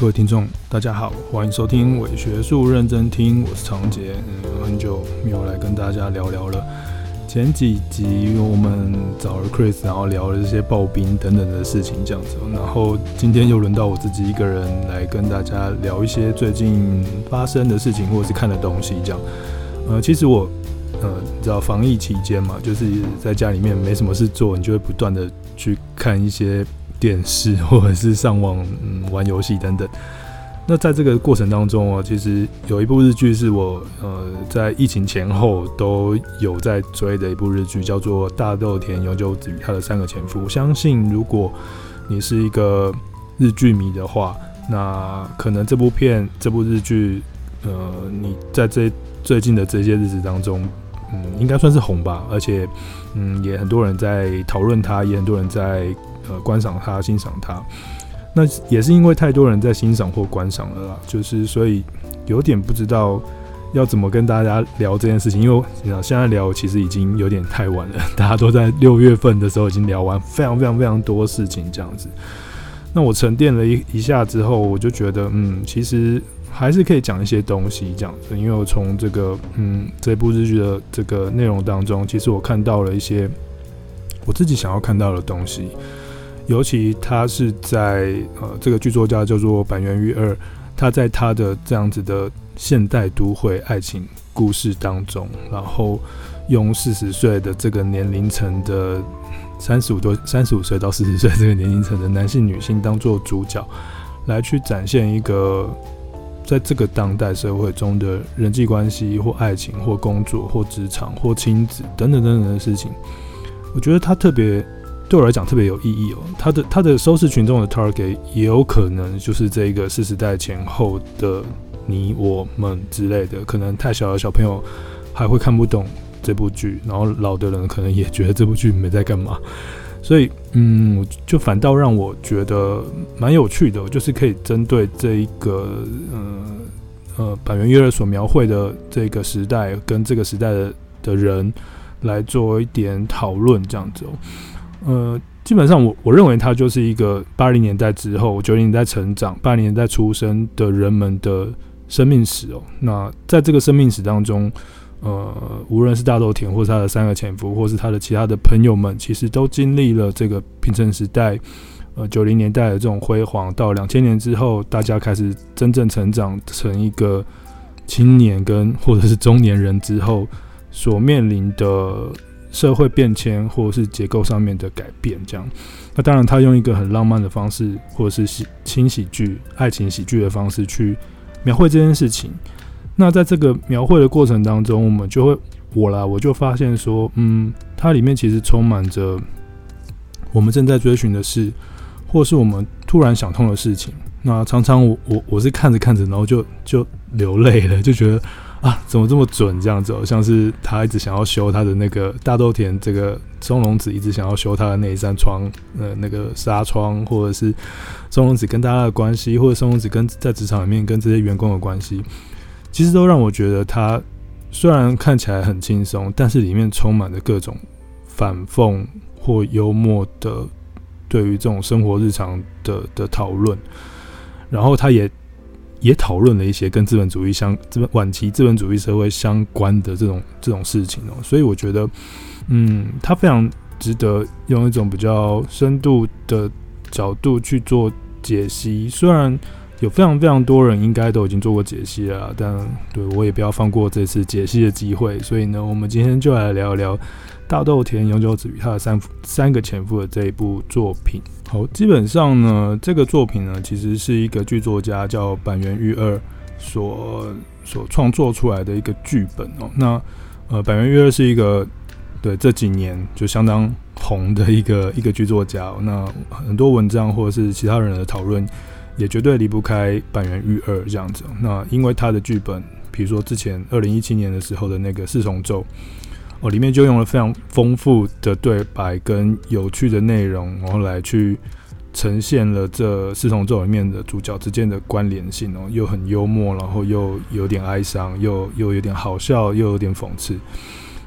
各位听众，大家好，欢迎收听伪学术认真听，我是长杰。嗯，很久没有来跟大家聊聊了。前几集我们找了 Chris，然后聊了这些刨冰等等的事情，这样子。然后今天又轮到我自己一个人来跟大家聊一些最近发生的事情，或者是看的东西，这样。呃，其实我，呃，你知道防疫期间嘛，就是在家里面没什么事做，你就会不断的去看一些。电视或者是上网，嗯，玩游戏等等。那在这个过程当中啊，其实有一部日剧是我呃在疫情前后都有在追的一部日剧，叫做《大豆田永久子与他的三个前夫》。我相信如果你是一个日剧迷的话，那可能这部片、这部日剧，呃，你在这最近的这些日子当中，嗯，应该算是红吧。而且，嗯，也很多人在讨论它，也很多人在。呃，观赏它，欣赏它，那也是因为太多人在欣赏或观赏了啦，就是所以有点不知道要怎么跟大家聊这件事情，因为你知道现在聊其实已经有点太晚了，大家都在六月份的时候已经聊完非常非常非常多事情这样子。那我沉淀了一一下之后，我就觉得，嗯，其实还是可以讲一些东西这样子，因为我从这个嗯这部日剧的这个内容当中，其实我看到了一些我自己想要看到的东西。尤其他是在呃，这个剧作家叫做坂元裕二，他在他的这样子的现代都会爱情故事当中，然后用四十岁的这个年龄层的三十五多三十五岁到四十岁这个年龄层的男性女性当做主角，来去展现一个在这个当代社会中的人际关系或爱情或工作或职场或亲子等等等等的事情，我觉得他特别。对我来讲特别有意义哦，他的他的收视群众的 target 也有可能就是这个四十代前后的你我们之类的，可能太小的小朋友还会看不懂这部剧，然后老的人可能也觉得这部剧没在干嘛，所以嗯，就反倒让我觉得蛮有趣的，就是可以针对这一个呃呃坂元裕二所描绘的这个时代跟这个时代的的人来做一点讨论，这样子哦。呃，基本上我我认为他就是一个八零年代之后、九零年代成长、八零年代出生的人们的生命史哦。那在这个生命史当中，呃，无论是大豆田，或是他的三个前夫，或是他的其他的朋友们，其实都经历了这个平成时代，呃，九零年代的这种辉煌，到两千年之后，大家开始真正成长成一个青年跟或者是中年人之后所面临的。社会变迁，或者是结构上面的改变，这样。那当然，他用一个很浪漫的方式，或者是喜轻喜剧、爱情喜剧的方式去描绘这件事情。那在这个描绘的过程当中，我们就会，我啦，我就发现说，嗯，它里面其实充满着我们正在追寻的事，或是我们突然想通的事情。那常常我我我是看着看着，然后就就流泪了，就觉得。啊，怎么这么准？这样子，像是他一直想要修他的那个大豆田，这个松隆子一直想要修他的那一扇窗，呃，那个纱窗，或者是松隆子跟大家的关系，或者松隆子跟在职场里面跟这些员工的关系，其实都让我觉得他虽然看起来很轻松，但是里面充满着各种反讽或幽默的对于这种生活日常的的讨论，然后他也。也讨论了一些跟资本主义相、资本晚期资本主义社会相关的这种这种事情哦，所以我觉得，嗯，他非常值得用一种比较深度的角度去做解析。虽然有非常非常多人应该都已经做过解析了，但对我也不要放过这次解析的机会。所以呢，我们今天就来聊一聊大豆田永久子与他的三三个前夫的这一部作品。好，基本上呢，这个作品呢，其实是一个剧作家叫坂元裕二所所创作出来的一个剧本哦。那呃，坂元裕二是一个对这几年就相当红的一个一个剧作家。那很多文章或者是其他人的讨论，也绝对离不开坂元裕二这样子。那因为他的剧本，比如说之前二零一七年的时候的那个四重奏。哦，里面就用了非常丰富的对白跟有趣的内容，然后来去呈现了这四重奏里面的主角之间的关联性哦，又很幽默，然后又有点哀伤，又又有点好笑，又有点讽刺。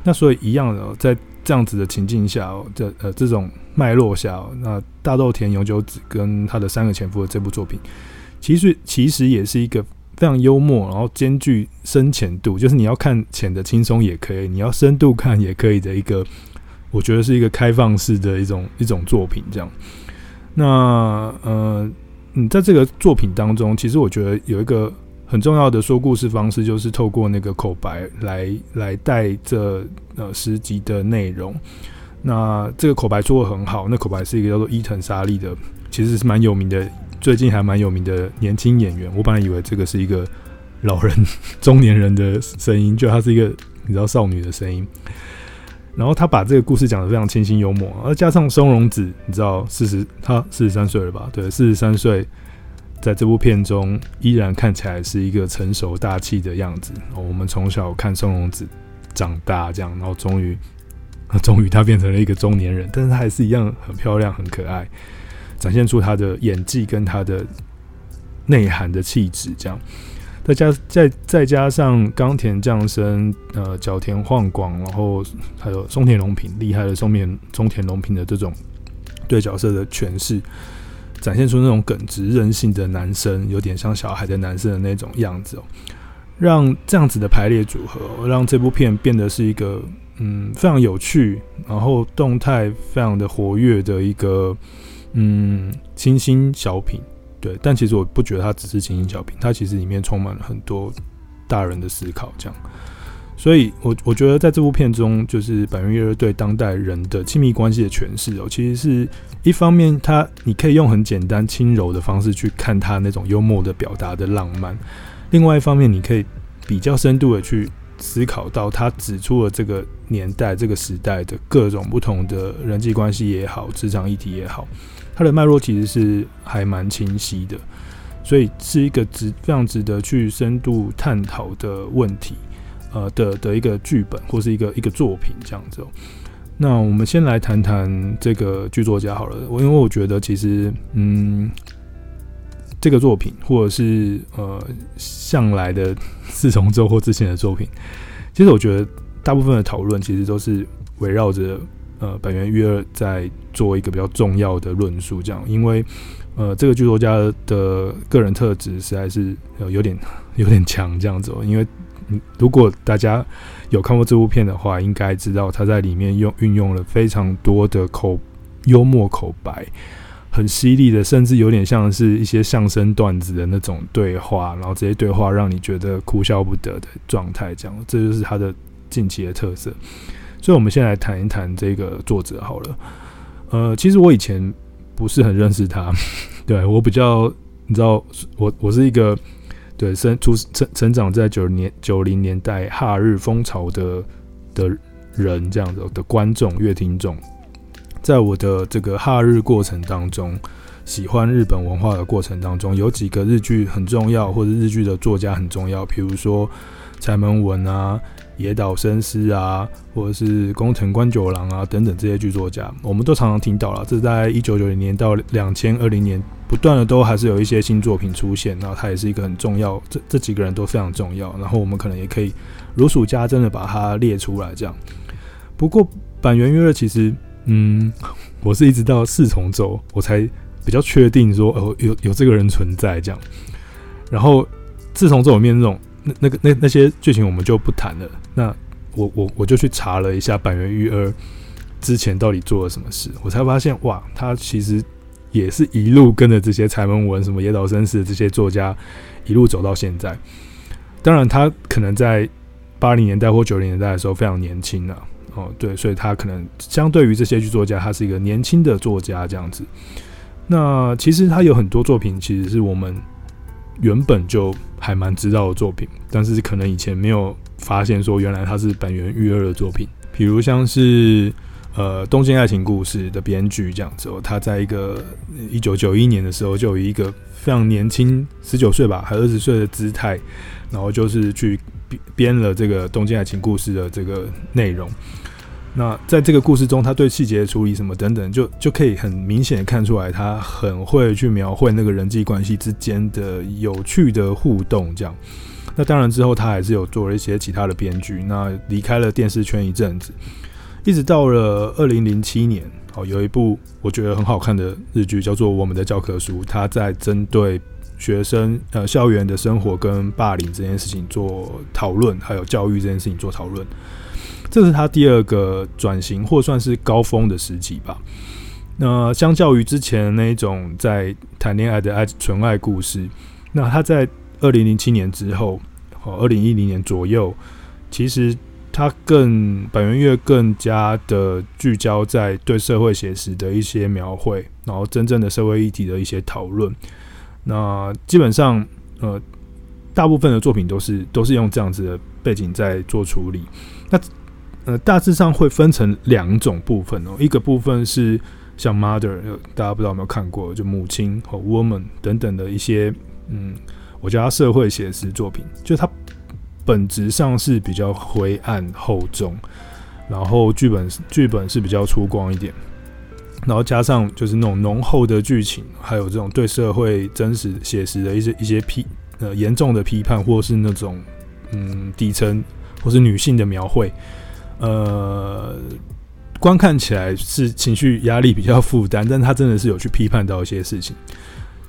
那所以一样的，在这样子的情境下哦，这呃这种脉络下，那大豆田永久子跟他的三个前夫的这部作品，其实其实也是一个非常幽默，然后兼具深浅度，就是你要看浅的轻松也可以，你要深度看也可以的一个，我觉得是一个开放式的一种一种作品这样。那呃，嗯，在这个作品当中，其实我觉得有一个很重要的说故事方式，就是透过那个口白来来带这呃十集的内容。那这个口白说得很好，那口白是一个叫做伊藤沙莉的，其实是蛮有名的，最近还蛮有名的年轻演员。我本来以为这个是一个老人、中年人的声音，就他是一个你知道少女的声音。然后他把这个故事讲得非常清新幽默，而加上松隆子，你知道四十他四十三岁了吧？对，四十三岁，在这部片中依然看起来是一个成熟大气的样子。我们从小看松隆子长大，这样，然后终于。终于，他变成了一个中年人，但是他还是一样很漂亮、很可爱，展现出他的演技跟他的内涵的气质。这样，再加再再加上冈田将生、呃角田晃广，然后还有松田龙平厉害的松田松田龙平的这种对角色的诠释，展现出那种耿直任性的男生，有点像小孩的男生的那种样子哦，让这样子的排列组合，让这部片变得是一个。嗯，非常有趣，然后动态非常的活跃的一个嗯清新小品，对。但其实我不觉得它只是清新小品，它其实里面充满了很多大人的思考，这样。所以我我觉得在这部片中，就是坂元裕二对当代人的亲密关系的诠释哦，其实是一方面，他你可以用很简单轻柔的方式去看他那种幽默的表达的浪漫；另外一方面，你可以比较深度的去。思考到他指出了这个年代、这个时代的各种不同的人际关系也好、职场议题也好，它的脉络其实是还蛮清晰的，所以是一个值非常值得去深度探讨的问题，呃的的一个剧本或是一个一个作品这样子。那我们先来谈谈这个剧作家好了，我因为我觉得其实嗯。这个作品，或者是呃向来的四重奏或之前的作品，其实我觉得大部分的讨论其实都是围绕着呃坂元裕二在做一个比较重要的论述，这样，因为呃这个剧作家的个人特质实在是有点有点强这样子哦，因为如果大家有看过这部片的话，应该知道他在里面用运用了非常多的口幽默口白。很犀利的，甚至有点像是一些相声段子的那种对话，然后这些对话让你觉得哭笑不得的状态，这样，这就是他的近期的特色。所以，我们先来谈一谈这个作者好了。呃，其实我以前不是很认识他，对，我比较，你知道，我我是一个对生出成成长在九零年九零年代哈日风潮的的人，这样子的观众、乐听众。在我的这个哈日过程当中，喜欢日本文化的过程当中，有几个日剧很重要，或者日剧的作家很重要，比如说柴门文啊、野岛伸司啊，或者是宫藤官九郎啊等等这些剧作家，我们都常常听到了。这在一九九零年到两千二零年，不断的都还是有一些新作品出现，然后他也是一个很重要，这这几个人都非常重要。然后我们可能也可以如数家珍的把它列出来，这样。不过坂元裕二其实。嗯，我是一直到四重奏，我才比较确定说，哦，有有这个人存在这样。然后四重奏里面那种那那个那那些剧情我们就不谈了。那我我我就去查了一下坂元裕二之前到底做了什么事，我才发现哇，他其实也是一路跟着这些柴门文、什么野岛伸司的这些作家一路走到现在。当然，他可能在八零年代或九零年代的时候非常年轻啊。哦，对，所以他可能相对于这些剧作家，他是一个年轻的作家这样子。那其实他有很多作品，其实是我们原本就还蛮知道的作品，但是可能以前没有发现说原来他是本源育二的作品。比如像是呃《东京爱情故事》的编剧这样子，哦，他在一个一九九一年的时候就以一个非常年轻，十九岁吧，还二十岁的姿态，然后就是去编了这个《东京爱情故事》的这个内容。那在这个故事中，他对细节处理什么等等，就就可以很明显看出来，他很会去描绘那个人际关系之间的有趣的互动。这样，那当然之后他还是有做了一些其他的编剧。那离开了电视圈一阵子，一直到了二零零七年，哦，有一部我觉得很好看的日剧叫做《我们的教科书》，他在针对学生呃校园的生活跟霸凌这件事情做讨论，还有教育这件事情做讨论。这是他第二个转型或算是高峰的时期吧。那相较于之前那一种在谈恋爱的爱纯爱故事，那他在二零零七年之后，哦，二零一零年左右，其实他更坂元月更加的聚焦在对社会写实的一些描绘，然后真正的社会议题的一些讨论。那基本上，呃，大部分的作品都是都是用这样子的背景在做处理。那呃，大致上会分成两种部分哦，一个部分是。像 Mother，大家不知道有没有看过，就母亲和 Woman 等等的一些，嗯，我叫它社会写实作品，就它本质上是比较灰暗厚重，然后剧本剧本是比较粗犷一点，然后加上就是那种浓厚的剧情，还有这种对社会真实写实的一些一些批呃严重的批判，或是那种嗯底层或是女性的描绘，呃。观看起来是情绪压力比较负担，但他真的是有去批判到一些事情。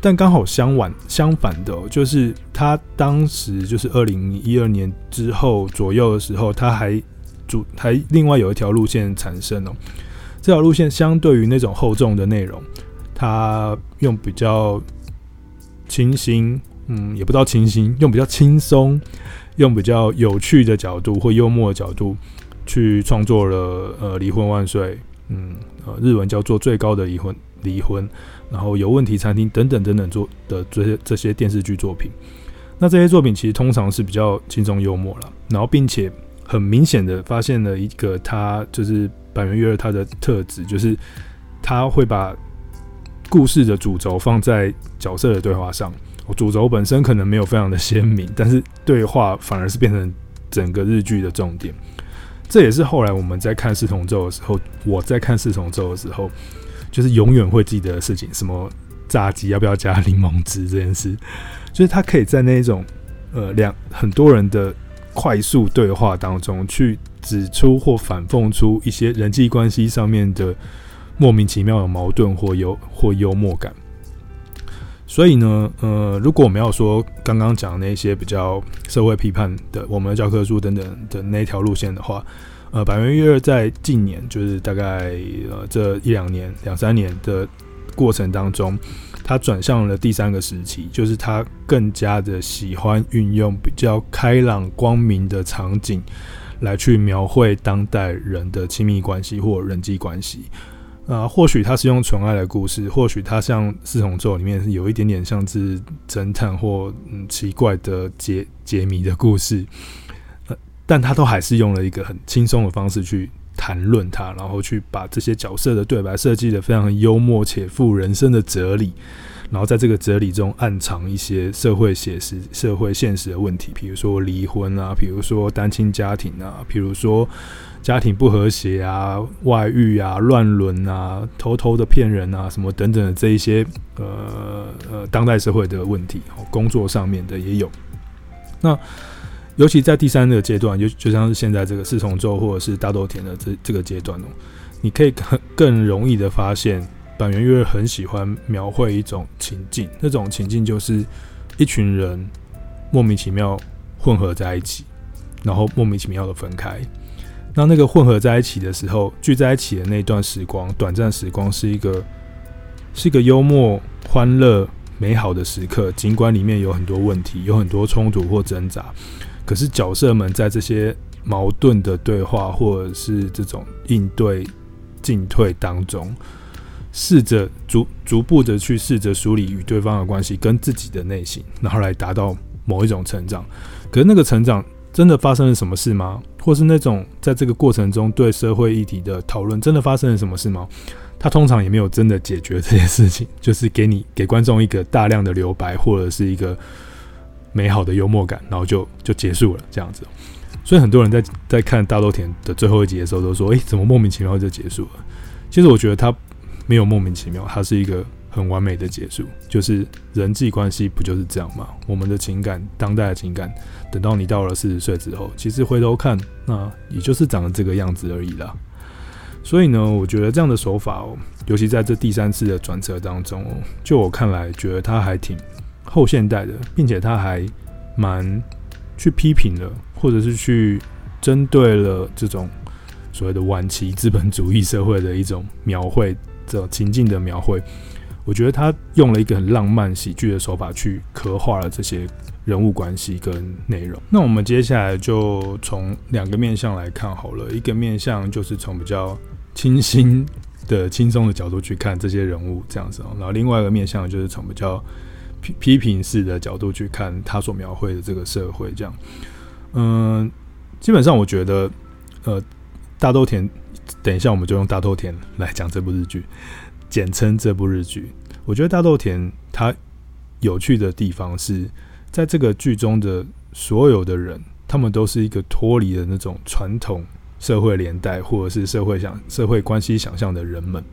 但刚好相反相反的，就是他当时就是二零一二年之后左右的时候，他还主还另外有一条路线产生哦。这条路线相对于那种厚重的内容，他用比较清新，嗯，也不知道清新，用比较轻松，用比较有趣的角度或幽默的角度。去创作了呃离婚万岁，嗯呃日文叫做最高的离婚离婚，然后有问题餐厅等等等等做的这些这些电视剧作品，那这些作品其实通常是比较轻松幽默了，然后并且很明显的发现了一个他就是坂元月二他的特质，就是他会把故事的主轴放在角色的对话上，主轴本身可能没有非常的鲜明，但是对话反而是变成整个日剧的重点。这也是后来我们在看四重奏的时候，我在看四重奏的时候，就是永远会记得的事情，什么炸鸡要不要加柠檬汁这件事，就是他可以在那种呃两很多人的快速对话当中，去指出或反讽出一些人际关系上面的莫名其妙的矛盾或幽或幽默感。所以呢，呃，如果我们要说刚刚讲那些比较社会批判的，我们的教科书等等的那条路线的话，呃，百元月在近年，就是大概呃这一两年、两三年的过程当中，他转向了第三个时期，就是他更加的喜欢运用比较开朗、光明的场景来去描绘当代人的亲密关系或人际关系。啊，或许他是用纯爱的故事，或许他像四重奏里面有一点点像是侦探或嗯奇怪的解解谜的故事，但他都还是用了一个很轻松的方式去谈论它，然后去把这些角色的对白设计得非常幽默且富人生的哲理，然后在这个哲理中暗藏一些社会写实、社会现实的问题，比如说离婚啊，比如说单亲家庭啊，比如说。家庭不和谐啊，外遇啊，乱伦啊，偷偷的骗人啊，什么等等的这一些呃呃当代社会的问题，工作上面的也有。那尤其在第三个阶段，就就像是现在这个四重奏或者是大豆田的这这个阶段哦，你可以更更容易的发现，坂元月很喜欢描绘一种情境，那种情境就是一群人莫名其妙混合在一起，然后莫名其妙的分开。那那个混合在一起的时候，聚在一起的那段时光，短暂时光是一个是一个幽默、欢乐、美好的时刻。尽管里面有很多问题，有很多冲突或挣扎，可是角色们在这些矛盾的对话或者是这种应对进退当中，试着逐逐步的去试着梳理与对方的关系跟自己的内心，然后来达到某一种成长。可是那个成长真的发生了什么事吗？或是那种在这个过程中对社会议题的讨论，真的发生了什么事吗？他通常也没有真的解决这件事情，就是给你给观众一个大量的留白，或者是一个美好的幽默感，然后就就结束了这样子。所以很多人在在看大豆田的最后一集的时候，都说：“诶、怎么莫名其妙就结束了？”其实我觉得他没有莫名其妙，他是一个。很完美的结束，就是人际关系不就是这样吗？我们的情感，当代的情感，等到你到了四十岁之后，其实回头看，那也就是长得这个样子而已啦。所以呢，我觉得这样的手法哦，尤其在这第三次的转折当中哦，就我看来，觉得他还挺后现代的，并且他还蛮去批评了，或者是去针对了这种所谓的晚期资本主义社会的一种描绘，这情境的描绘。我觉得他用了一个很浪漫喜剧的手法去刻画了这些人物关系跟内容。那我们接下来就从两个面向来看好了，一个面向就是从比较清新的、轻松的角度去看这些人物这样子，然后另外一个面向就是从比较批批评式的角度去看他所描绘的这个社会这样。嗯，基本上我觉得，呃，大豆田，等一下我们就用大豆田来讲这部日剧。简称这部日剧，我觉得大豆田他有趣的地方是在这个剧中的所有的人，他们都是一个脱离了那种传统社会连带或者是社会想社会关系想象的人们。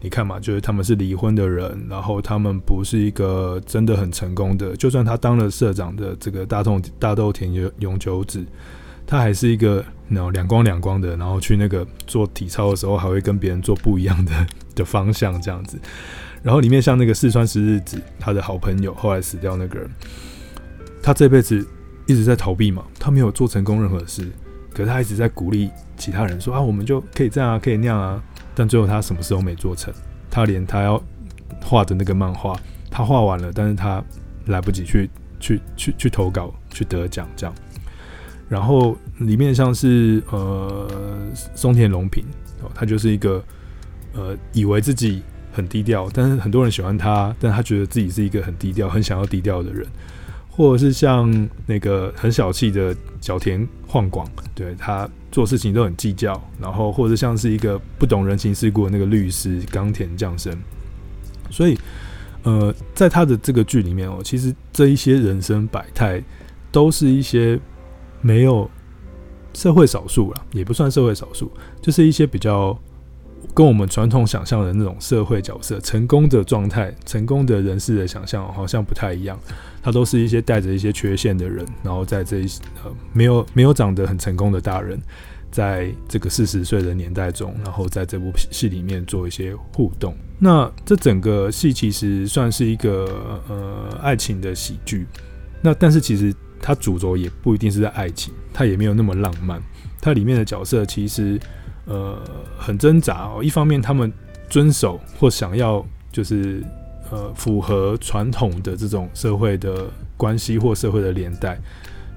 你看嘛，就是他们是离婚的人，然后他们不是一个真的很成功的，就算他当了社长的这个大豆大豆田永永久子，他还是一个那种两光两光的，然后去那个做体操的时候还会跟别人做不一样的。的方向这样子，然后里面像那个四川十日子，他的好朋友后来死掉那个人，他这辈子一直在逃避嘛，他没有做成功任何事，可是他一直在鼓励其他人说啊，我们就可以这样啊，可以那样啊，但最后他什么事都没做成，他连他要画的那个漫画，他画完了，但是他来不及去去去去投稿去得奖这样，然后里面像是呃松田龙平哦，他就是一个。呃，以为自己很低调，但是很多人喜欢他，但他觉得自己是一个很低调、很想要低调的人，或者是像那个很小气的角田晃广，对，他做事情都很计较，然后或者像是一个不懂人情世故的那个律师冈田将生，所以呃，在他的这个剧里面哦，其实这一些人生百态都是一些没有社会少数了，也不算社会少数，就是一些比较。跟我们传统想象的那种社会角色、成功的状态、成功的人士的想象好像不太一样。他都是一些带着一些缺陷的人，然后在这一呃没有没有长得很成功的大人，在这个四十岁的年代中，然后在这部戏里面做一些互动。那这整个戏其实算是一个呃爱情的喜剧。那但是其实它主轴也不一定是在爱情，它也没有那么浪漫。它里面的角色其实。呃，很挣扎哦。一方面，他们遵守或想要就是呃符合传统的这种社会的关系或社会的连带，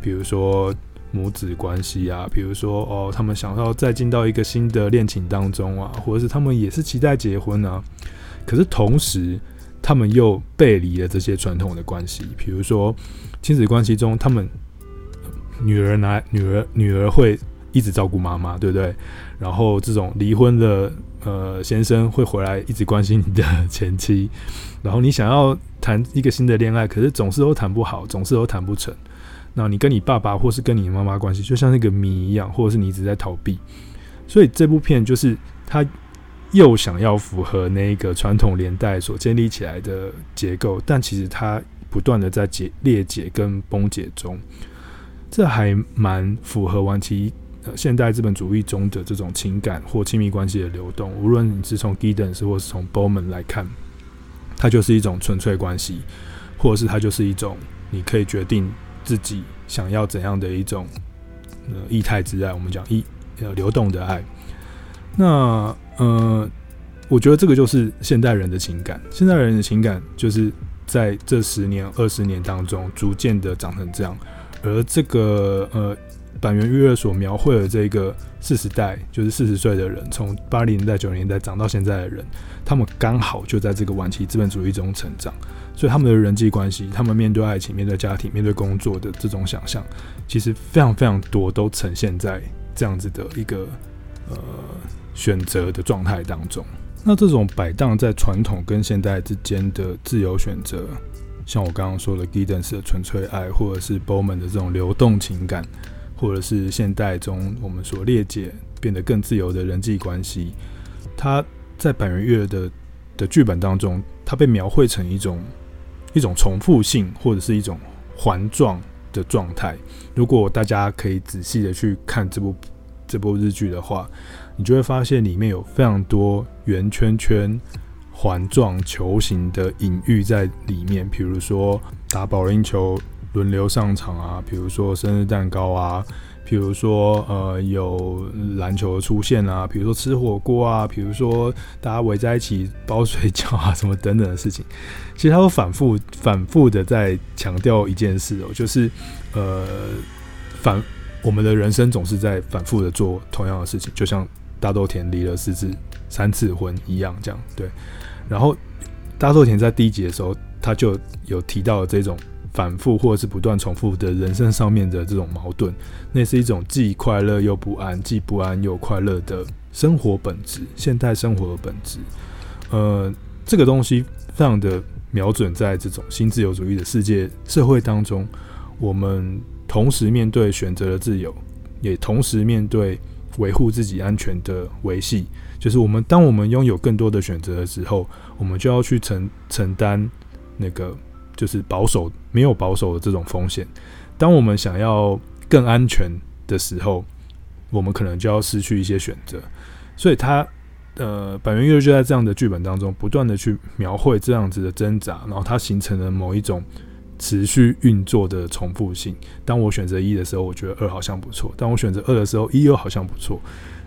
比如说母子关系啊，比如说哦，他们想要再进到一个新的恋情当中啊，或者是他们也是期待结婚啊。可是同时，他们又背离了这些传统的关系，比如说亲子关系中，他们女儿拿女儿女儿会一直照顾妈妈，对不对？然后这种离婚的呃先生会回来一直关心你的前妻，然后你想要谈一个新的恋爱，可是总是都谈不好，总是都谈不成。那你跟你爸爸或是跟你妈妈关系就像那个谜一样，或者是你一直在逃避。所以这部片就是他又想要符合那个传统年代所建立起来的结构，但其实他不断的在解裂解跟崩解中，这还蛮符合晚期。现代资本主义中的这种情感或亲密关系的流动，无论你是从 Giddens 或是从 Bowman 来看，它就是一种纯粹关系，或者是它就是一种你可以决定自己想要怎样的一种呃异态之爱。我们讲一呃流动的爱。那呃，我觉得这个就是现代人的情感。现代人的情感就是在这十年、二十年当中逐渐的长成这样，而这个呃。坂元裕二所描绘的这个四十代，就是四十岁的人，从八零年代、九零年代长到现在的人，他们刚好就在这个晚期资本主义中成长，所以他们的人际关系，他们面对爱情、面对家庭、面对工作的这种想象，其实非常非常多都呈现在这样子的一个呃选择的状态当中。那这种摆荡在传统跟现代之间的自由选择，像我刚刚说的 Giddens 的纯粹爱，或者是 Bowman 的这种流动情感。或者是现代中我们所列解变得更自由的人际关系，它在坂元裕二的的剧本当中，它被描绘成一种一种重复性或者是一种环状的状态。如果大家可以仔细的去看这部这部日剧的话，你就会发现里面有非常多圆圈圈、环状球形的隐喻在里面，比如说打保龄球轮流上场啊，比如说生日蛋糕啊。比如说，呃，有篮球的出现啊，比如说吃火锅啊，比如说大家围在一起包水饺啊，什么等等的事情，其实他都反复、反复的在强调一件事哦，就是，呃，反我们的人生总是在反复的做同样的事情，就像大豆田离了四次、三次婚一样，这样对。然后大豆田在第一集的时候，他就有提到这种。反复或者是不断重复的人生上面的这种矛盾，那是一种既快乐又不安，既不安又快乐的生活本质，现代生活的本质。呃，这个东西非常的瞄准在这种新自由主义的世界社会当中，我们同时面对选择的自由，也同时面对维护自己安全的维系。就是我们当我们拥有更多的选择的时候，我们就要去承承担那个。就是保守，没有保守的这种风险。当我们想要更安全的时候，我们可能就要失去一些选择。所以他，呃，百元月就在这样的剧本当中，不断的去描绘这样子的挣扎，然后它形成了某一种持续运作的重复性。当我选择一的时候，我觉得二好像不错；当我选择二的时候，一又好像不错。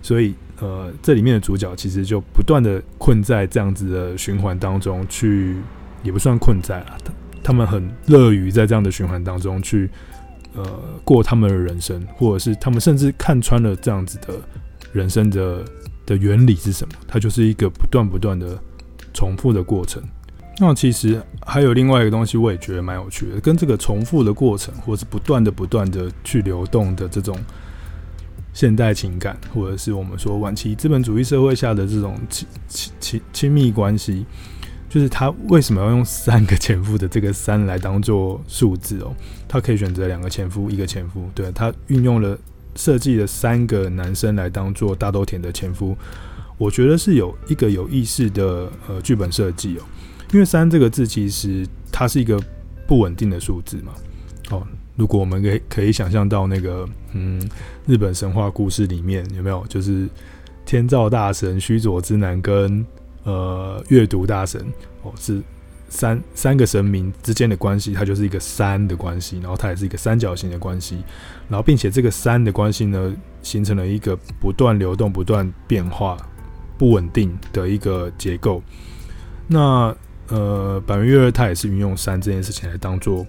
所以，呃，这里面的主角其实就不断的困在这样子的循环当中去，也不算困在了。他们很乐于在这样的循环当中去，呃，过他们的人生，或者是他们甚至看穿了这样子的人生的的原理是什么？它就是一个不断不断的重复的过程。那其实还有另外一个东西，我也觉得蛮有趣的，跟这个重复的过程，或是不断的不断的去流动的这种现代情感，或者是我们说晚期资本主义社会下的这种亲亲亲亲密关系。就是他为什么要用三个前夫的这个三来当做数字哦？他可以选择两个前夫，一个前夫。对，他运用了设计了三个男生来当做大豆田的前夫，我觉得是有一个有意识的呃剧本设计哦。因为三这个字其实它是一个不稳定的数字嘛。哦，如果我们可以可以想象到那个嗯日本神话故事里面有没有，就是天照大神须佐之男跟。呃，月读大神哦，是三三个神明之间的关系，它就是一个三的关系，然后它也是一个三角形的关系，然后并且这个三的关系呢，形成了一个不断流动、不断变化、不稳定的一个结构。那呃，百元裕二他也是运用三这件事情来当做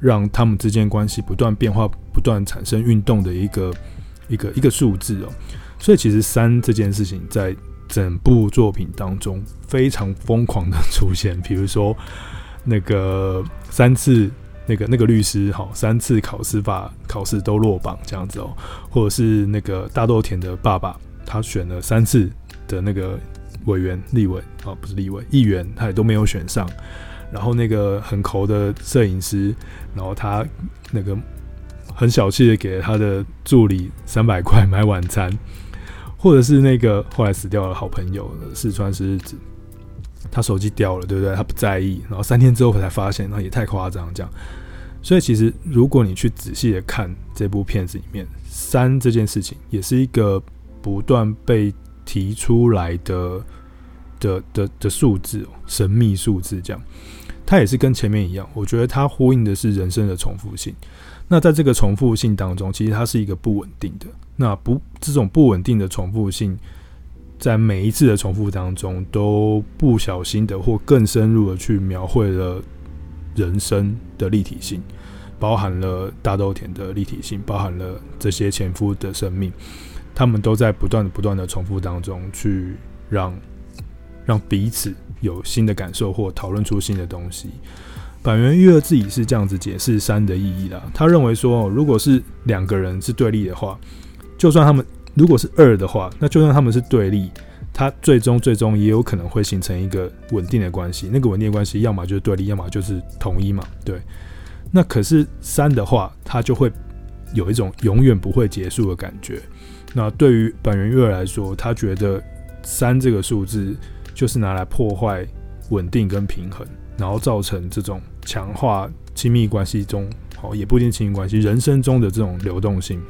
让他们之间关系不断变化、不断产生运动的一个一个一个数字哦。所以其实三这件事情在整部作品当中非常疯狂的出现，比如说那个三次那个那个律师好，三次考司法考试都落榜这样子哦，或者是那个大豆田的爸爸，他选了三次的那个委员立委啊，不是立委议员，他也都没有选上。然后那个很抠的摄影师，然后他那个很小气的给他的助理三百块买晚餐。或者是那个后来死掉的好朋友四川是日子，他手机掉了，对不对？他不在意，然后三天之后才发现，那也太夸张这样。所以其实如果你去仔细的看这部片子里面，三这件事情也是一个不断被提出来的的的的数字，神秘数字这样。它也是跟前面一样，我觉得它呼应的是人生的重复性。那在这个重复性当中，其实它是一个不稳定的。那不，这种不稳定的重复性，在每一次的重复当中，都不小心的或更深入的去描绘了人生的立体性，包含了大豆田的立体性，包含了这些前夫的生命，他们都在不断、不断的重复当中，去让让彼此有新的感受或讨论出新的东西。坂元裕二自己是这样子解释三的意义的。他认为说，如果是两个人是对立的话，就算他们如果是二的话，那就算他们是对立，他最终最终也有可能会形成一个稳定的关系。那个稳定的关系，要么就是对立，要么就是统一嘛。对。那可是三的话，他就会有一种永远不会结束的感觉。那对于坂元裕二来说，他觉得三这个数字就是拿来破坏稳定跟平衡。然后造成这种强化亲密关系中，好也不一定亲密关系，人生中的这种流动性。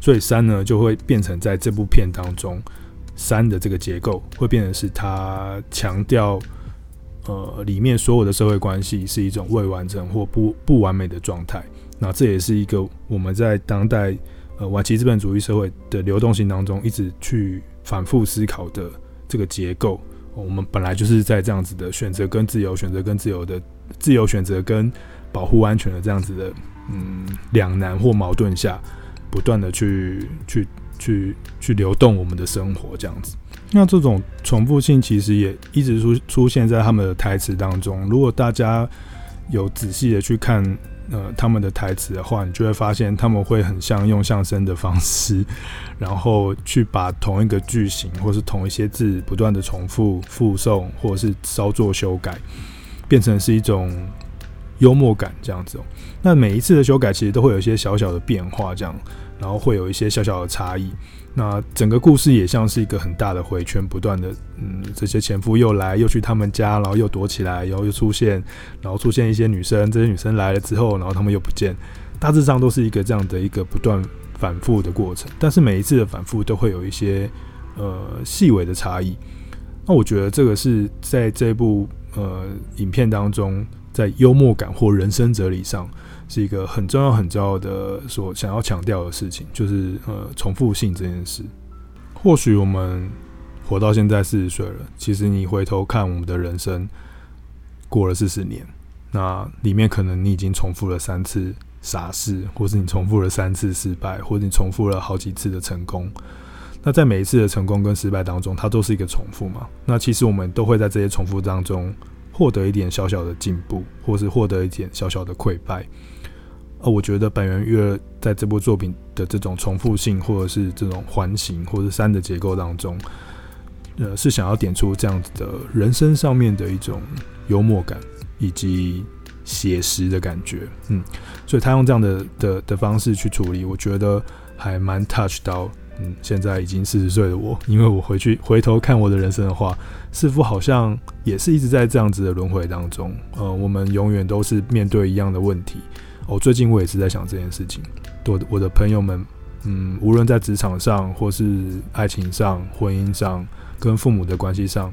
所以三呢，就会变成在这部片当中三的这个结构，会变成是它强调呃里面所有的社会关系是一种未完成或不不完美的状态。那这也是一个我们在当代呃晚期资本主义社会的流动性当中一直去反复思考的这个结构。我们本来就是在这样子的选择跟自由、选择跟自由的自由选择跟保护安全的这样子的嗯两难或矛盾下，不断的去去去去流动我们的生活这样子。那这种重复性其实也一直出出现在他们的台词当中。如果大家有仔细的去看呃他们的台词的话，你就会发现他们会很像用相声的方式。然后去把同一个句型，或是同一些字不断的重复复诵，或者是稍作修改，变成是一种幽默感这样子。那每一次的修改其实都会有一些小小的变化，这样，然后会有一些小小的差异。那整个故事也像是一个很大的回圈，不断的，嗯，这些前夫又来又去他们家，然后又躲起来，然后又出现，然后出现一些女生，这些女生来了之后，然后他们又不见，大致上都是一个这样的一个不断。反复的过程，但是每一次的反复都会有一些呃细微的差异。那我觉得这个是在这部呃影片当中，在幽默感或人生哲理上是一个很重要很重要的所想要强调的事情，就是呃重复性这件事。或许我们活到现在四十岁了，其实你回头看我们的人生过了四十年，那里面可能你已经重复了三次。傻事，或是你重复了三次失败，或者你重复了好几次的成功。那在每一次的成功跟失败当中，它都是一个重复嘛？那其实我们都会在这些重复当中获得一点小小的进步，或是获得一点小小的溃败。而我觉得坂元裕二在这部作品的这种重复性，或者是这种环形，或者是三的结构当中，呃，是想要点出这样子的人生上面的一种幽默感，以及。写实的感觉，嗯，所以他用这样的的的方式去处理，我觉得还蛮 touch 到，嗯，现在已经四十岁的我，因为我回去回头看我的人生的话，似乎好像也是一直在这样子的轮回当中，呃，我们永远都是面对一样的问题。哦，最近我也是在想这件事情，我我的朋友们，嗯，无论在职场上，或是爱情上、婚姻上，跟父母的关系上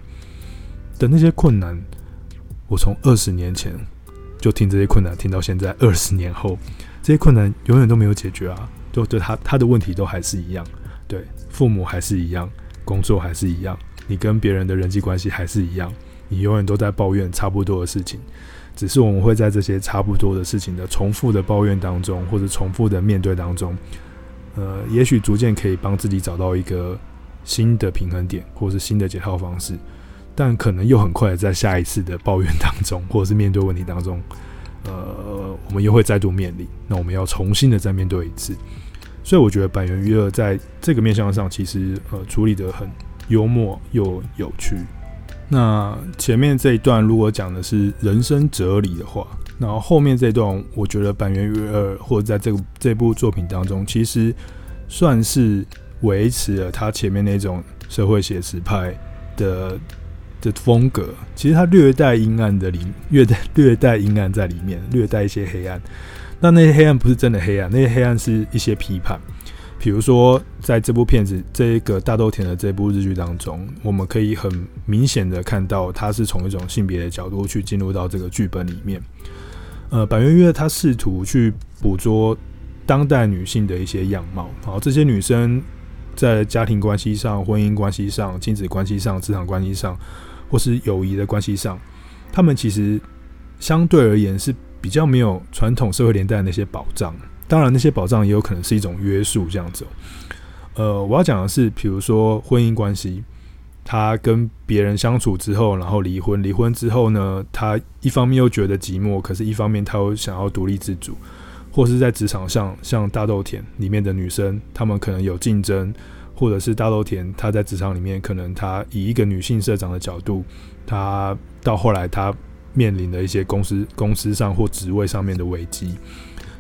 的那些困难，我从二十年前。就听这些困难，听到现在二十年后，这些困难永远都没有解决啊！就对他他的问题都还是一样，对父母还是一样，工作还是一样，你跟别人的人际关系还是一样，你永远都在抱怨差不多的事情。只是我们会在这些差不多的事情的重复的抱怨当中，或者重复的面对当中，呃，也许逐渐可以帮自己找到一个新的平衡点，或是新的解套方式。但可能又很快在下一次的抱怨当中，或者是面对问题当中，呃，我们又会再度面临。那我们要重新的再面对一次。所以我觉得坂元裕二在这个面向上，其实呃处理得很幽默又有趣。那前面这一段如果讲的是人生哲理的话，然后后面这段，我觉得坂元裕二或者在这个这部作品当中，其实算是维持了他前面那种社会写实派的。的风格其实它略带阴暗的里，略带略带阴暗在里面，略带一些黑暗。那那些黑暗不是真的黑暗，那些黑暗是一些批判。比如说，在这部片子这一个大豆田的这部日剧当中，我们可以很明显的看到，它是从一种性别的角度去进入到这个剧本里面。呃，坂元裕二他试图去捕捉当代女性的一些样貌，好，这些女生在家庭关系上、婚姻关系上、亲子关系上、职场关系上。或是友谊的关系上，她们其实相对而言是比较没有传统社会连带的那些保障。当然，那些保障也有可能是一种约束，这样子。呃，我要讲的是，比如说婚姻关系，他跟别人相处之后，然后离婚，离婚之后呢，他一方面又觉得寂寞，可是一方面他又想要独立自主。或是在职场上，像大豆田里面的女生，她们可能有竞争。或者是大豆田，他在职场里面，可能他以一个女性社长的角度，他到后来他面临的一些公司公司上或职位上面的危机，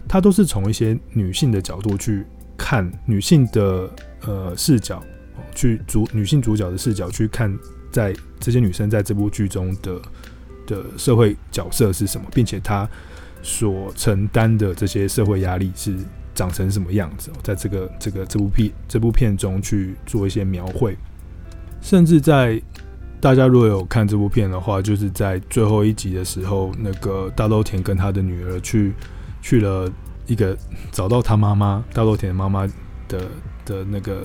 他都是从一些女性的角度去看女性的呃视角，去主女性主角的视角去看，在这些女生在这部剧中的的社会角色是什么，并且她所承担的这些社会压力是。长成什么样子？在这个这个这部片这部片中去做一些描绘。甚至在大家如果有看这部片的话，就是在最后一集的时候，那个大豆田跟他的女儿去去了一个找到他妈妈大豆田妈妈的的那个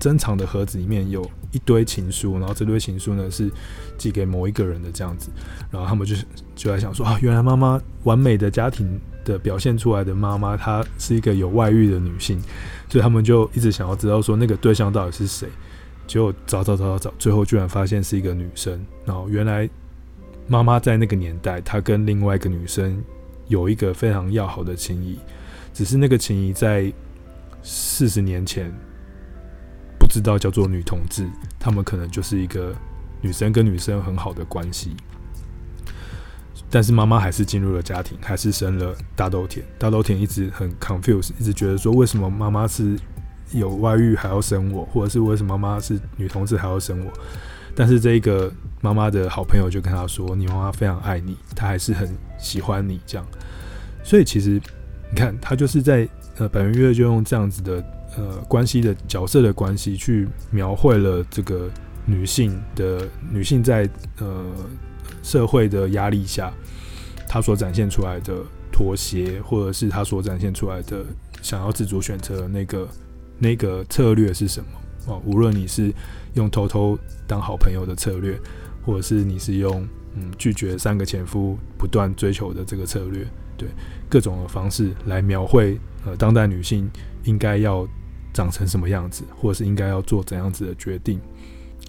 珍藏的盒子里面有一堆情书，然后这堆情书呢是寄给某一个人的这样子，然后他们就就在想说啊，原来妈妈完美的家庭的表现出来的妈妈，她是一个有外遇的女性，所以他们就一直想要知道说那个对象到底是谁，结果找找找找找，最后居然发现是一个女生，然后原来妈妈在那个年代，她跟另外一个女生有一个非常要好的情谊，只是那个情谊在四十年前。不知道叫做女同志，他们可能就是一个女生跟女生很好的关系，但是妈妈还是进入了家庭，还是生了大豆田。大豆田一直很 confused，一直觉得说，为什么妈妈是有外遇还要生我，或者是为什么妈妈是女同志还要生我？但是这个妈妈的好朋友就跟他说：“你妈妈非常爱你，她还是很喜欢你。”这样，所以其实你看，他就是在呃，坂元月就用这样子的。呃，关系的角色的关系，去描绘了这个女性的女性在呃社会的压力下，她所展现出来的妥协，或者是她所展现出来的想要自主选择的那个那个策略是什么？哦，无论你是用偷偷当好朋友的策略，或者是你是用嗯拒绝三个前夫不断追求的这个策略，对各种的方式来描绘呃当代女性应该要。长成什么样子，或者是应该要做怎样子的决定？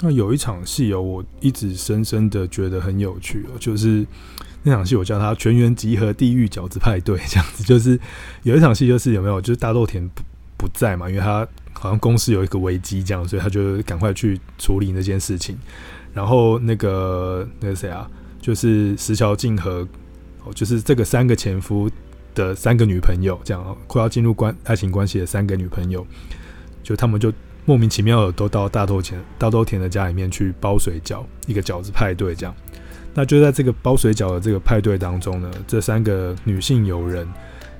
那有一场戏哦，我一直深深的觉得很有趣哦，就是那场戏我叫它“全员集合地狱饺子派对”这样子。就是有一场戏，就是有没有，就是大豆田不在嘛，因为他好像公司有一个危机这样，所以他就赶快去处理那件事情。然后那个那个谁啊，就是石桥静和哦，就是这个三个前夫。的三个女朋友，这样快要进入关爱情关系的三个女朋友，就他们就莫名其妙的都到大豆田大豆田的家里面去包水饺，一个饺子派对这样。那就在这个包水饺的这个派对当中呢，这三个女性友人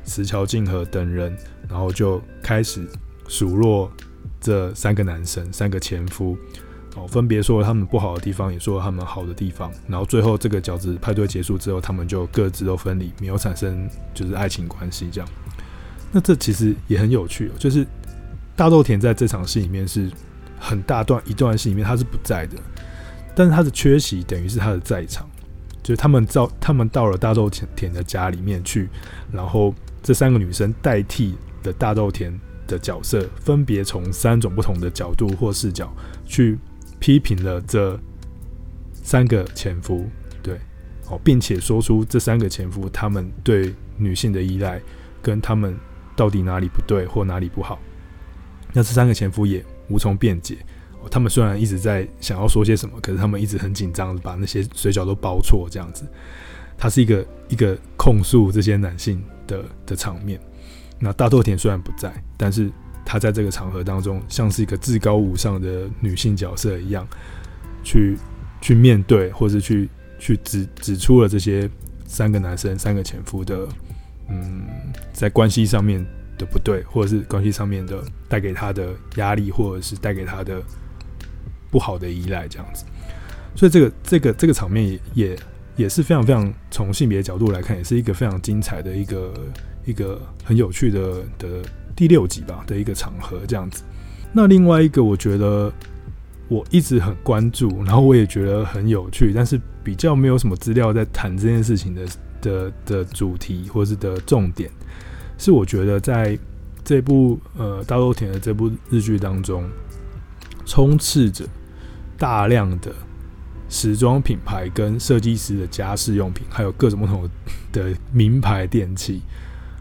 石桥静河等人，然后就开始数落这三个男生，三个前夫。哦，分别说了他们不好的地方，也说了他们好的地方，然后最后这个饺子派对结束之后，他们就各自都分离，没有产生就是爱情关系这样。那这其实也很有趣，就是大豆田在这场戏里面是很大段一段戏里面他是不在的，但是他的缺席等于是他的在场，就是他们到他们到了大豆田田的家里面去，然后这三个女生代替的大豆田的角色，分别从三种不同的角度或视角去。批评了这三个前夫，对，哦，并且说出这三个前夫他们对女性的依赖，跟他们到底哪里不对或哪里不好。那这三个前夫也无从辩解。他们虽然一直在想要说些什么，可是他们一直很紧张，把那些水饺都包错这样子。他是一个一个控诉这些男性的的场面。那大豆田虽然不在，但是。她在这个场合当中，像是一个至高无上的女性角色一样，去去面对，或是去去指指出了这些三个男生、三个前夫的，嗯，在关系上面的不对，或者是关系上面的带给她的压力，或者是带给她的不好的依赖，这样子。所以这个这个这个场面也也是非常非常从性别角度来看，也是一个非常精彩的一个一个很有趣的的。第六集吧的一个场合这样子，那另外一个我觉得我一直很关注，然后我也觉得很有趣，但是比较没有什么资料在谈这件事情的的的主题或是的重点，是我觉得在这部呃大豆田的这部日剧当中，充斥着大量的时装品牌跟设计师的家饰用品，还有各种不同的名牌电器，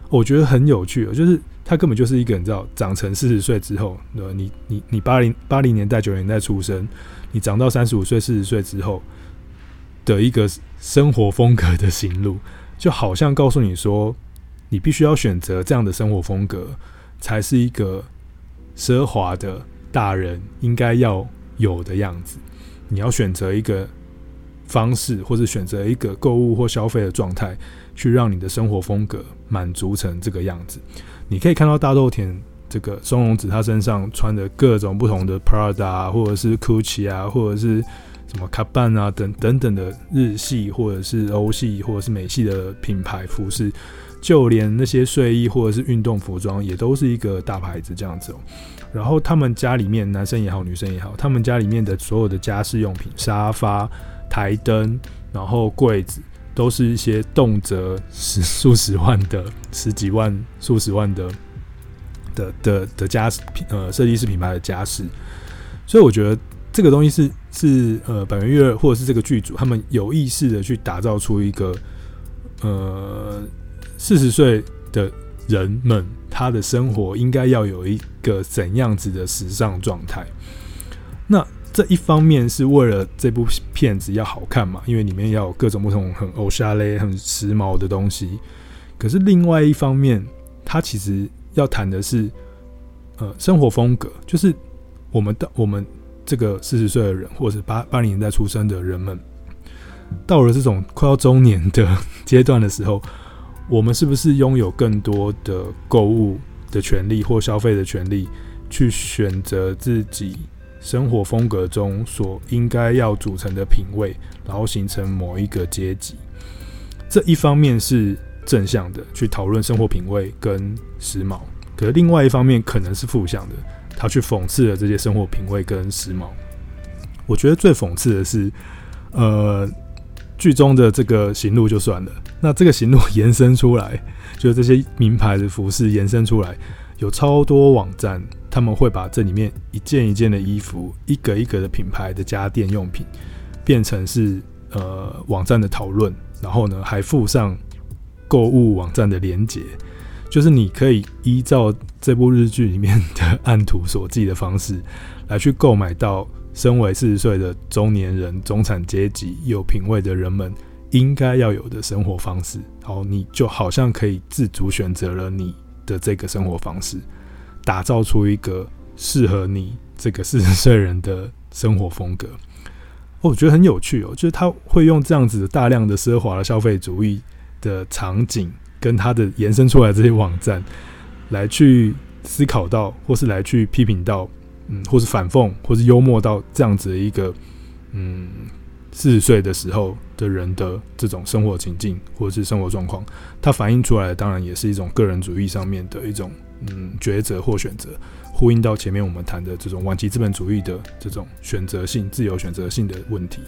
我觉得很有趣，就是。他根本就是一个你知道，长成四十岁之后，对？你你你八零八零年代九零年代出生，你长到三十五岁四十岁之后的一个生活风格的行路，就好像告诉你说，你必须要选择这样的生活风格，才是一个奢华的大人应该要有的样子。你要选择一个方式，或者选择一个购物或消费的状态，去让你的生活风格满足成这个样子。你可以看到大豆田这个松隆子他身上穿的各种不同的 Prada，或者是 Gucci 啊，或者是什么 Caban 啊等等等的日系或者是欧系或者是美系的品牌服饰，就连那些睡衣或者是运动服装也都是一个大牌子这样子哦。然后他们家里面男生也好，女生也好，他们家里面的所有的家饰用品，沙发、台灯，然后柜子。都是一些动辄十数十万的、十几万、数十万的的的的家品呃设计师品牌的家饰，所以我觉得这个东西是是呃百元月或者是这个剧组他们有意识的去打造出一个呃四十岁的人们他的生活应该要有一个怎样子的时尚状态，那。这一方面是为了这部片子要好看嘛，因为里面要有各种不同很欧夏雷、很时髦的东西。可是另外一方面，它其实要谈的是，呃，生活风格，就是我们的我们这个四十岁的人，或者是八八零年代出生的人们，到了这种快要中年的阶段的时候，我们是不是拥有更多的购物的权利或消费的权利，去选择自己？生活风格中所应该要组成的品味，然后形成某一个阶级。这一方面是正向的，去讨论生活品味跟时髦；可是另外一方面可能是负向的，他去讽刺了这些生活品味跟时髦。我觉得最讽刺的是，呃，剧中的这个行路就算了，那这个行路延伸出来，就是这些名牌的服饰延伸出来，有超多网站。他们会把这里面一件一件的衣服，一个一个的品牌的家电用品，变成是呃网站的讨论，然后呢还附上购物网站的连接，就是你可以依照这部日剧里面的 按图索骥的方式，来去购买到身为四十岁的中年人、中产阶级有品味的人们应该要有的生活方式，然后你就好像可以自主选择了你的这个生活方式。打造出一个适合你这个四十岁人的生活风格，我觉得很有趣哦。就是他会用这样子大量的奢华的消费主义的场景，跟他的延伸出来这些网站，来去思考到，或是来去批评到，嗯，或是反讽，或是幽默到这样子的一个，嗯，四十岁的时候的人的这种生活情境或者是生活状况，它反映出来的当然也是一种个人主义上面的一种。嗯，抉择或选择，呼应到前面我们谈的这种晚期资本主义的这种选择性、自由选择性的问题。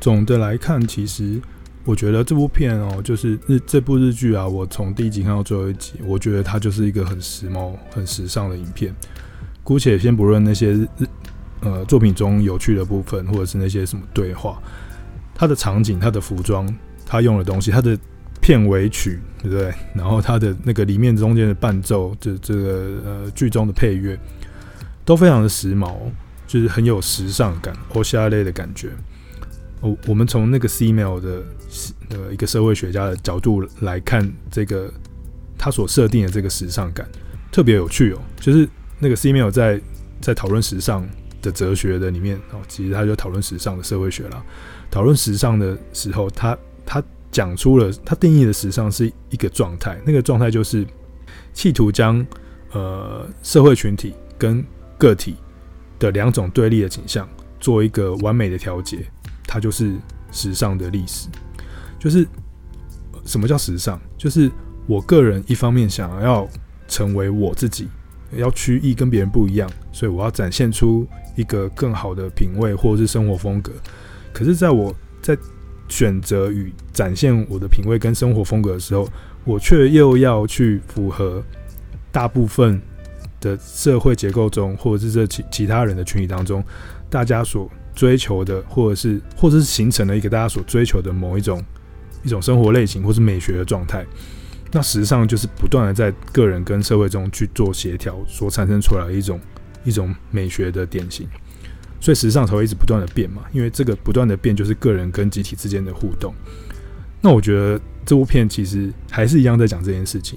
总的来看，其实我觉得这部片哦，就是日这部日剧啊，我从第一集看到最后一集，我觉得它就是一个很时髦、很时尚的影片。姑且先不论那些日呃作品中有趣的部分，或者是那些什么对话，它的场景、它的服装、它用的东西、它的。片尾曲对不对？然后它的那个里面中间的伴奏，这这个呃剧中的配乐都非常的时髦，就是很有时尚感、欧夏类的感觉。我我们从那个 C-mail 的呃一个社会学家的角度来看，这个他所设定的这个时尚感特别有趣哦。就是那个 C-mail 在在讨论时尚的哲学的里面哦，其实他就讨论时尚的社会学了。讨论时尚的时候，他他。讲出了他定义的时尚是一个状态，那个状态就是企图将呃社会群体跟个体的两种对立的景象做一个完美的调节，它就是时尚的历史。就是什么叫时尚？就是我个人一方面想要成为我自己，要区异跟别人不一样，所以我要展现出一个更好的品味或者是生活风格。可是，在我在选择与展现我的品味跟生活风格的时候，我却又要去符合大部分的社会结构中，或者是这其其他人的群体当中，大家所追求的，或者是或者是形成了一个大家所追求的某一种一种生活类型，或是美学的状态。那实际上就是不断的在个人跟社会中去做协调，所产生出来一种一种美学的典型。所以时尚才会一直不断的变嘛，因为这个不断的变就是个人跟集体之间的互动。那我觉得这部片其实还是一样在讲这件事情，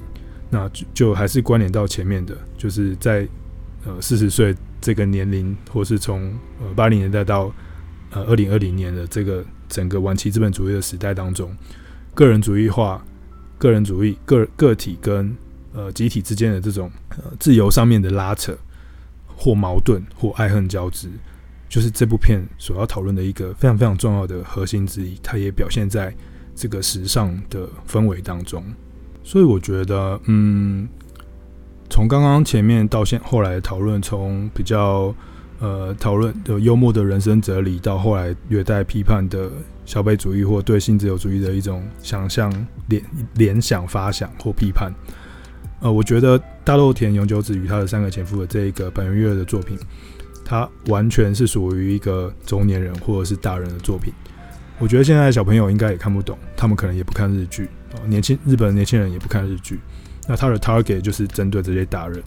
那就就还是关联到前面的，就是在呃四十岁这个年龄，或是从呃八零年代到呃二零二零年的这个整个晚期资本主义的时代当中，个人主义化、个人主义、个个体跟呃集体之间的这种呃自由上面的拉扯，或矛盾，或爱恨交织，就是这部片所要讨论的一个非常非常重要的核心之一。它也表现在这个时尚的氛围当中。所以我觉得，嗯，从刚刚前面到现后来讨论，从比较呃讨论的幽默的人生哲理，到后来略带批判的消费主义或对性自由主义的一种想象联联想发想或批判，呃，我觉得大豆田永久子与他的三个前夫的这一个本月的作品，它完全是属于一个中年人或者是大人的作品。我觉得现在小朋友应该也看不懂，他们可能也不看日剧。年轻日本的年轻人也不看日剧，那他的 target 就是针对这些大人。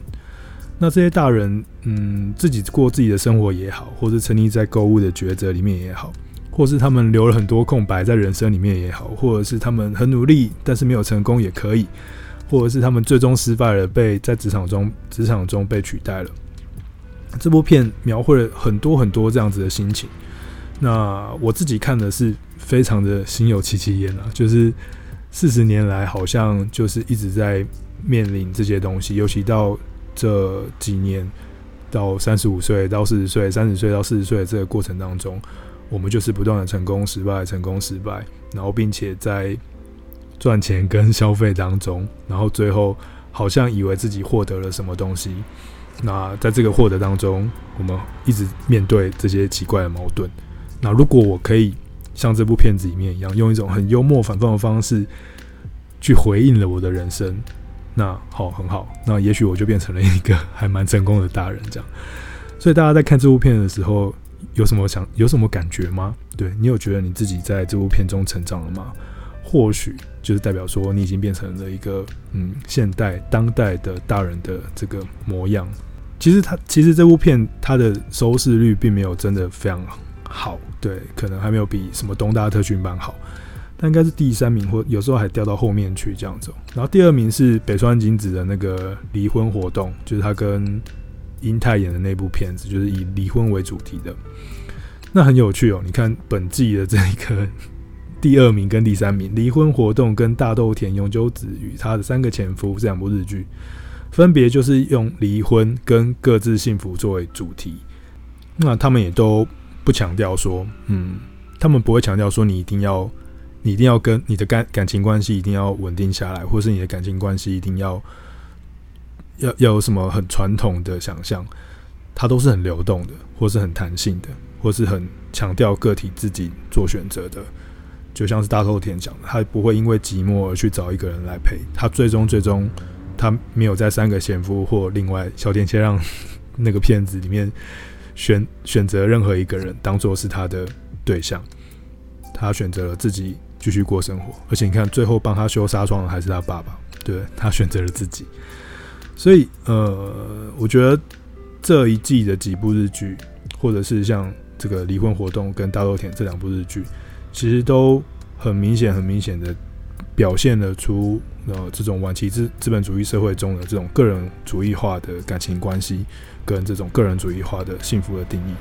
那这些大人，嗯，自己过自己的生活也好，或是沉溺在购物的抉择里面也好，或是他们留了很多空白在人生里面也好，或者是他们很努力但是没有成功也可以，或者是他们最终失败了，被在职场中职场中被取代了。这部片描绘了很多很多这样子的心情。那我自己看的是非常的心有戚戚焉啊，就是。四十年来，好像就是一直在面临这些东西，尤其到这几年，到三十五岁到四十岁，三十岁到四十岁的这个过程当中，我们就是不断的成功、失败、成功、失败，然后并且在赚钱跟消费当中，然后最后好像以为自己获得了什么东西。那在这个获得当中，我们一直面对这些奇怪的矛盾。那如果我可以。像这部片子里面一样，用一种很幽默反讽的方式去回应了我的人生。那好，很好。那也许我就变成了一个还蛮成功的大人，这样。所以大家在看这部片的时候，有什么想有什么感觉吗？对，你有觉得你自己在这部片中成长了吗？或许就是代表说你已经变成了一个嗯现代当代的大人的这个模样。其实他其实这部片它的收视率并没有真的非常好。对，可能还没有比什么东大特训班好，但应该是第三名，或有时候还掉到后面去这样子。然后第二名是北川景子的那个离婚活动，就是他跟英泰演的那部片子，就是以离婚为主题的。那很有趣哦，你看本季的这一个第二名跟第三名，离婚活动跟大豆田永久子与他的三个前夫这两部日剧，分别就是用离婚跟各自幸福作为主题。那他们也都。不强调说，嗯，他们不会强调说你一定要，你一定要跟你的感感情关系一定要稳定下来，或是你的感情关系一定要要要有什么很传统的想象，它都是很流动的，或是很弹性的，或是很强调个体自己做选择的。就像是大豆田讲的，他不会因为寂寞而去找一个人来陪，他最终最终他没有在三个前夫或另外小田先让 那个片子里面。选选择任何一个人当做是他的对象，他选择了自己继续过生活，而且你看最后帮他修纱窗的还是他爸爸，对，他选择了自己，所以呃，我觉得这一季的几部日剧，或者是像这个离婚活动跟大豆田这两部日剧，其实都很明显、很明显的表现了出呃这种晚期资资本主义社会中的这种个人主义化的感情关系。跟这种个人主义化的幸福的定义，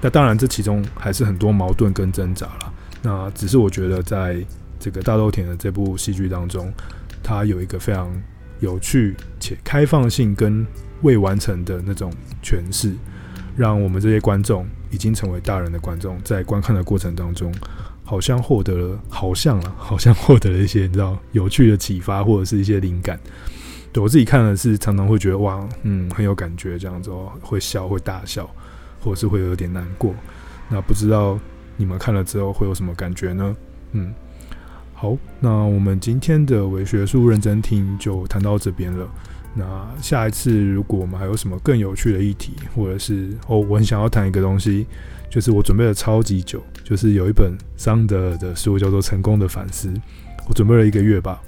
那当然这其中还是很多矛盾跟挣扎了。那只是我觉得，在这个大豆田的这部戏剧当中，它有一个非常有趣且开放性跟未完成的那种诠释，让我们这些观众已经成为大人的观众，在观看的过程当中，好像获得了，好像啊，好像获得了一些你知道有趣的启发或者是一些灵感。对我自己看的是，常常会觉得哇，嗯，很有感觉，这样子哦，会笑，会大笑，或者是会有点难过。那不知道你们看了之后会有什么感觉呢？嗯，好，那我们今天的伪学术认真听就谈到这边了。那下一次如果我们还有什么更有趣的议题，或者是哦，我很想要谈一个东西，就是我准备了超级久，就是有一本桑德的书叫做《成功的反思》，我准备了一个月吧，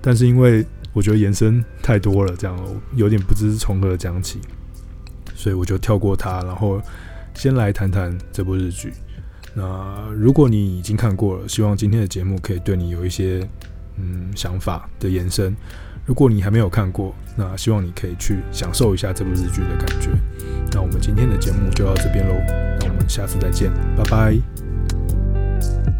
但是因为我觉得延伸太多了，这样有点不知从何讲起，所以我就跳过它，然后先来谈谈这部日剧。那如果你已经看过了，希望今天的节目可以对你有一些嗯想法的延伸。如果你还没有看过，那希望你可以去享受一下这部日剧的感觉。那我们今天的节目就到这边喽，那我们下次再见，拜拜。Bye.